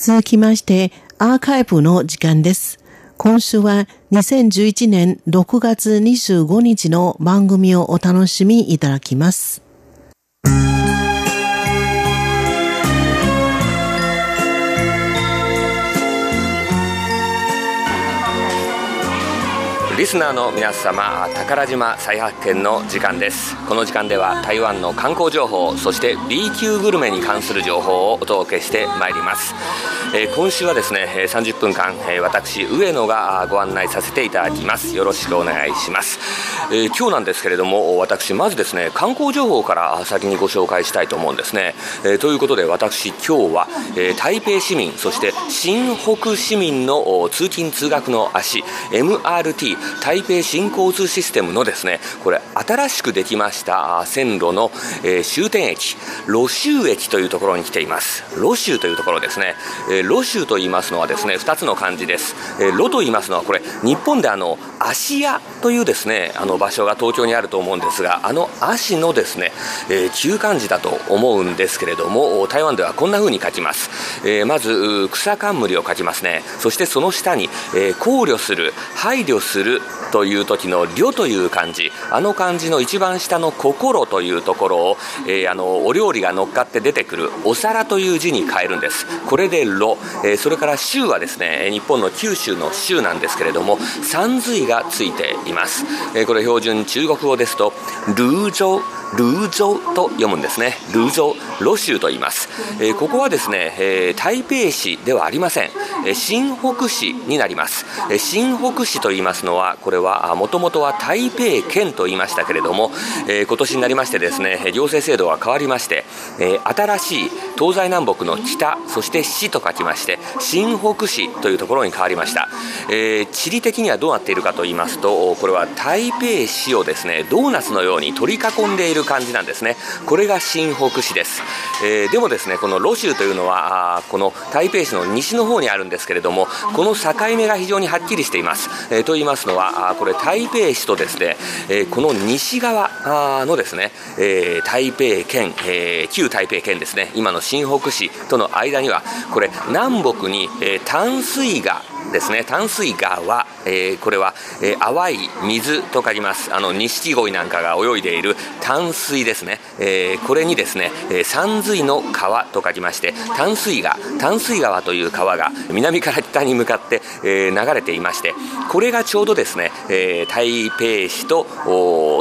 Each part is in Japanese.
続きまして、アーカイブの時間です。今週は2011年6月25日の番組をお楽しみいただきます。リスナーの皆様宝島再発見の時間です。この時間では台湾の観光情報そして B 級グルメに関する情報をお届けしてまいります、えー、今週はですね30分間、私上野がご案内させていただきます。よろしくお願いします、えー、今日なんですけれども私まずですね観光情報から先にご紹介したいと思うんですね、えということで私今日は、え台北市民そして新北市民の通勤通学の足 MRT 台北新交通システムのですねこれ新しくできました線路の、えー、終点駅ロ州駅というところに来ています。ロ州というところですね、えー、ロ州と言いますのはですね2つの漢字です、えー、ロと言いますのはこれ日本であの芦屋というですねあの場所が東京にあると思うんですがあの足のですね、えー、旧漢字だと思うんですけれども台湾ではこんな風に書きます、えー、まず草冠を書きますね。そしてその下に、えー、考慮する配慮するという時の「慮」という漢字あの漢字の一番下の「心」というところを、えー、あのお料理が乗っかって出てくる「お皿」という字に変えるんです。これで「炉」えー、それから「州」はですね日本の九州の州なんですけれども三髄がついています、えー、これ標準中国語ですと「ルージョルージョと読むんですね。ルージョロ州と言います、えー、ここはですね、えー、台北市ではありません、新北市になります、新北市と言いますのはこれはもともとは台北県と言いましたけれども、えー、今年になりましてですね行政制度が変わりまして、え、新しい東西南北の北そして市と書きまして新北市というところに変わりました、え、地理的にはどうなっているかと言いますとこれは台北市をですねドーナツのように取り囲んでいる感じなんですね。これが新北市です、え、でもですねこのロ州というのはこの台北市の西の方にあるんですけれどもこの境目が非常にはっきりしています、えー、と言いますのはこれ台北市とですね、えー、この西側のですね、えー、台北県、えー、旧台北県ですね今の新北市との間にはこれ南北に、えー、淡水がですね淡水川、えー、これは、えー、淡い水と書きます。あの錦鯉なんかが泳いでいる淡水ですね、えー、これにですね、え、山水の川と書きまして淡水川淡水川という川が南から北に向かって、え、流れていましてこれがちょうどですね、え、台北市と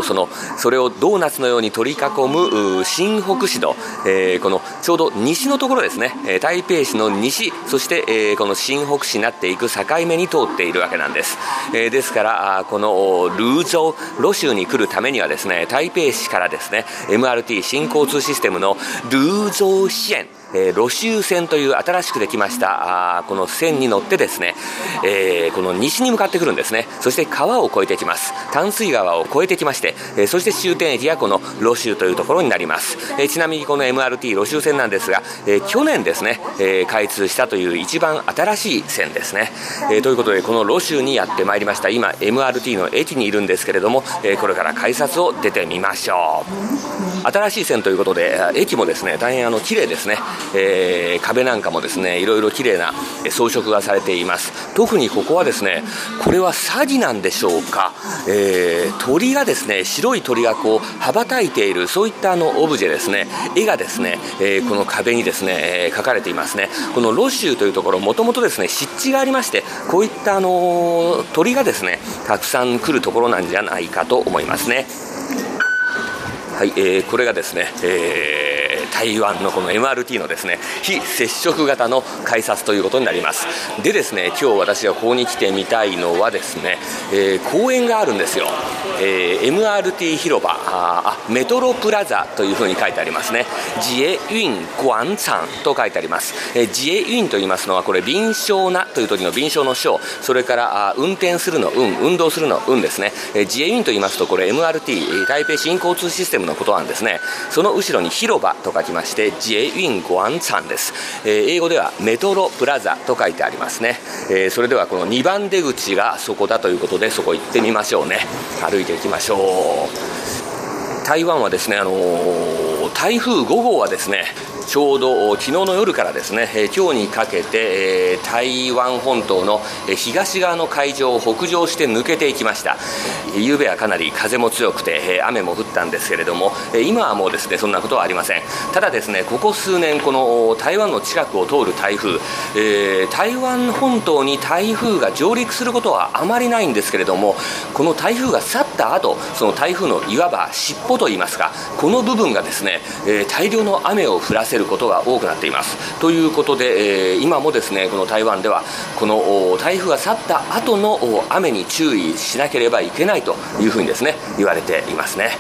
そのそれをドーナツのように取り囲む新北市の、え、このちょうど西のところですね。台北市の西そして、え、この新北市になっていく境目に通っているわけなんです、えー、ですからこのルーゾーロ州に来るためにはですね台北市からですね MRT 新交通システムのルーゾー支援えー、路州線という新しくできましたあこの線に乗ってですね、えー、この西に向かってくるんですね。そして川を越えてきます。淡水川を越えてきまして、えー、そして終点駅がこの路州というところになります、え、ちなみにこの MRT 路州線なんですが、え、去年ですね、え、開通したという一番新しい線ですね、え、ということでこの路州にやってまいりました。今 MRT の駅にいるんですけれども、え、これから改札を出てみましょう。新しい線ということで駅もですね大変あの綺麗ですね。えー、壁なんかもですねいろいろ綺麗な装飾がされています。特にここはですねこれは詐欺なんでしょうか、えー、鳥がですね白い鳥がこう羽ばたいているそういったあのオブジェですね。絵がですね、えー、この壁にですね、え描かれていますね。このロシューというところもともとですね湿地がありましてこういったあの鳥がですねたくさん来るところなんじゃないかと思いますね。はい、えー、これがですね、えー台湾のこの MRT のですね非接触型の改札ということになります。でですね今日私がここに来てみたいのはですね、えー、公園があるんですよ、えー、MRT 広場あメトロプラザというふうに書いてありますね。自衛運廣場と書いてあります、えー、自衛運と言いますのはこれ臨床なという時の臨床の章それからあ運転するの運運動するの運ですね、えー、自衛運と言いますとこれ MRT 台北新交通システムのことなんですね。その後ろに広場と書きまして自衛運廣場です、えー、英語ではメトロプラザと書いてありますね、えー、それではこの2番出口がそこだということでそこ行ってみましょうね。歩いていきましょう。台湾はですねあのー、台風5号はですねちょうど昨日の夜からですね、え今日にかけて、え台湾本島の東側の海上を北上して抜けていきました。夕べはかなり風も強くて雨も降ったんですけれども今はもうですねそんなことはありません。ただですねここ数年この台湾の近くを通る台風、え、台湾本島に台風が上陸することはあまりないんですけれどもこの台風が去った後その台風のいわば尻尾といいますかこの部分がですね、え、大量の雨を降らせるることが多くなっています。ということで、えー、今もですねこの台湾ではこの台風が去った後の雨に注意しなければいけないというふうにですね言われていますね。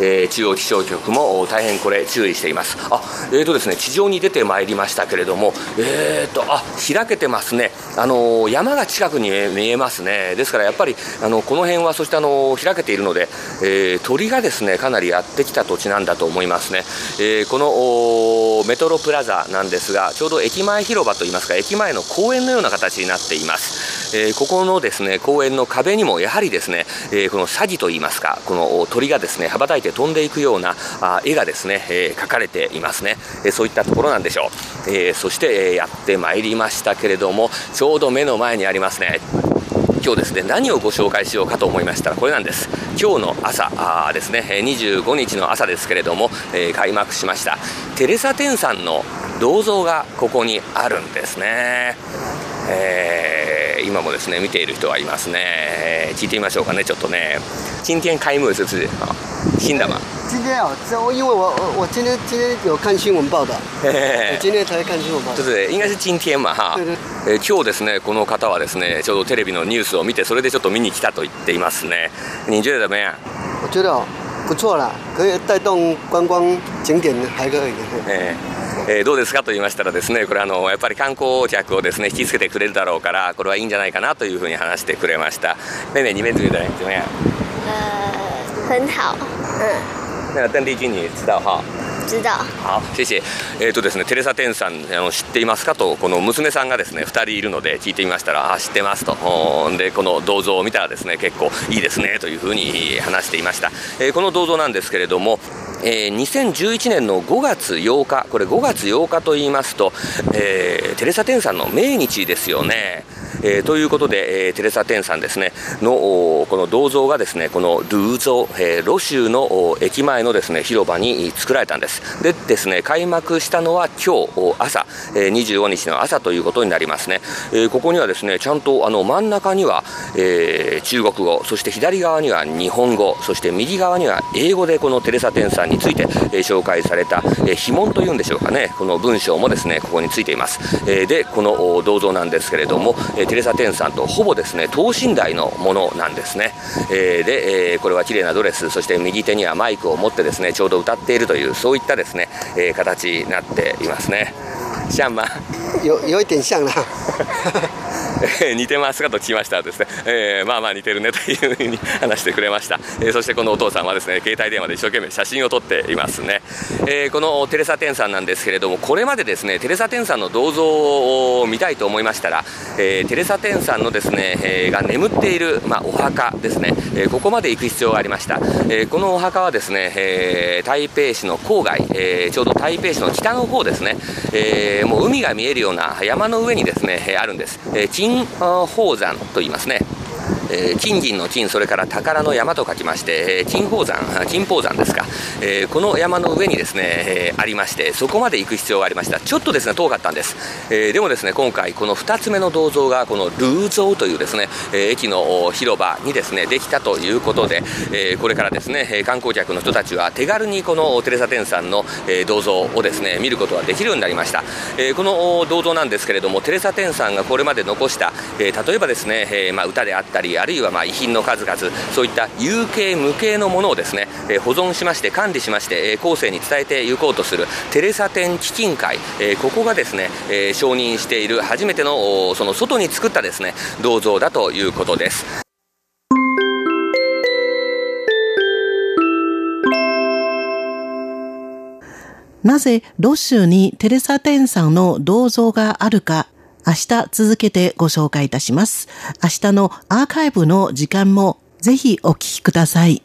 えー、中央気象局も大変これ注意しています。あえーとですね地上に出てまいりましたけれどもえーとあ開けてますね。あの山が近くに見えますね。ですからやっぱりあのこの辺はそしてあの開けているので、えー、鳥がですねかなりやってきた土地なんだと思いますね、えー、このメトロプラザなんですがちょうど駅前広場といいますか駅前の公園のような形になっています。えー、ここのですね公園の壁にもやはりですね、え、この詐欺といいますかこの鳥がですね羽ばたいて飛んでいくようなあ絵がですね、え、描かれていますね、えそういったところなんでしょう、えそして、やってまいりましたけれどもちょうど目の前にありますね。今日ですね何をご紹介しようかと思いましたらこれなんです。今日の朝あですね25日の朝ですけれども、えー、開幕しました。テレサ・テンさんの銅像がここにあるんですね、えー、今もですね見ている人はいますね、えー聞いてみましょうかねちょっとね今天開幕是不是新的吗今天啊，这因为我我今天今天有看新闻报道，我今天才看新闻报道。对对，应该是今天嘛哈。对对。え今日ですねこの方はですねちょうどテレビのニュースを見てそれでちょっと見に来たと言っていますね。你觉得怎么样？我觉得不错啦，可以带动观光景点还可以。ええー、どうですか?と言いましたらですねこれあのやっぱり観光客をですね引きつけてくれるだろうからこれはいいんじゃないかなというふうに話してくれました。妹妹你们觉得怎么样？呃，很好。嗯。那个邓丽君你知道哈知道好谢謝えーとですね、テレサ・テンさんあの知っていますかとこの娘さんがですね2人いるので聞いてみましたらあ知ってますと。でこの銅像を見たらですね結構いいですねというふうに話していました、えー、この銅像なんですけれどもえー、2011年の5月8日、これ5月8日と言いますと、えー、テレサ・テンさんの命日ですよね。えー、ということで、えー、テレサ・テンさんですねのこの銅像がですねこのルーゾ、えー、ロ州の駅前のですね広場に作られたんです。でですね開幕したのは今日朝、えー、25日の朝ということになりますね、えー、ここにはですねちゃんとあの真ん中には、えー、中国語そして左側には日本語そして右側には英語でこのテレサ・テンさんについて、えー、紹介された、えー、碑文というんでしょうかね。この文章もですねここについています、えー、でこの銅像なんですけれども、えーテレサ・テンさんとほぼですね等身大のものなんですね、えー、で、えー、これは綺麗なドレスそして右手にはマイクを持ってですねちょうど歌っているというそういったですね、えー、形になっていますね。シャンマ有有一点像啦え 似てますかと聞きましたらですね、えー、まあまあ似てるねというふうに話してくれました、えー、そしてこのお父さんはですね携帯電話で一生懸命写真を撮っていますね、え、このテレサ・テンさんなんですけれどもこれまでですねテレサ・テンさんの銅像を見たいと思いましたら、えテレサ・テンさんのですね、えが眠っている、まあ、お墓ですね、えここまで行く必要がありました、えこのお墓はですね、え台北市の郊外、えちょうど台北市の北の方ですね、えもう海が見えるような山の上にですね、あるんです、え金宝山と言いますね。えー、金銀の金、それから宝の山と書きまして、えー、金宝山、金宝山ですか、えー、この山の上にですね、え、ありまして、そこまで行く必要がありました。ちょっとですね、遠かったんです。え、でもですね、今回、この2つ目の銅像が、このルーゾーというですね、え、駅の広場にですね、できたということで、え、これからですね、観光客の人たちは手軽にこのテレサテンさんの、え、銅像をですね、見ることができるようになりました。え、この銅像なんですけれども、テレサテンさんがこれまで残した、え、例えばですね、えまあ、歌であったり、あるいはまあ遺品の数々そういった有形無形のものをですね、え保存しまして管理しまして、え後世に伝えていこうとするテレサ展基金会、えここがですね、え承認している初めてのその外に作ったですね銅像だということです。なぜロシュにテレサ・テンさんの銅像があるか明日続けてご紹介いたします。明日のアーカイブの時間もぜひお聞きください。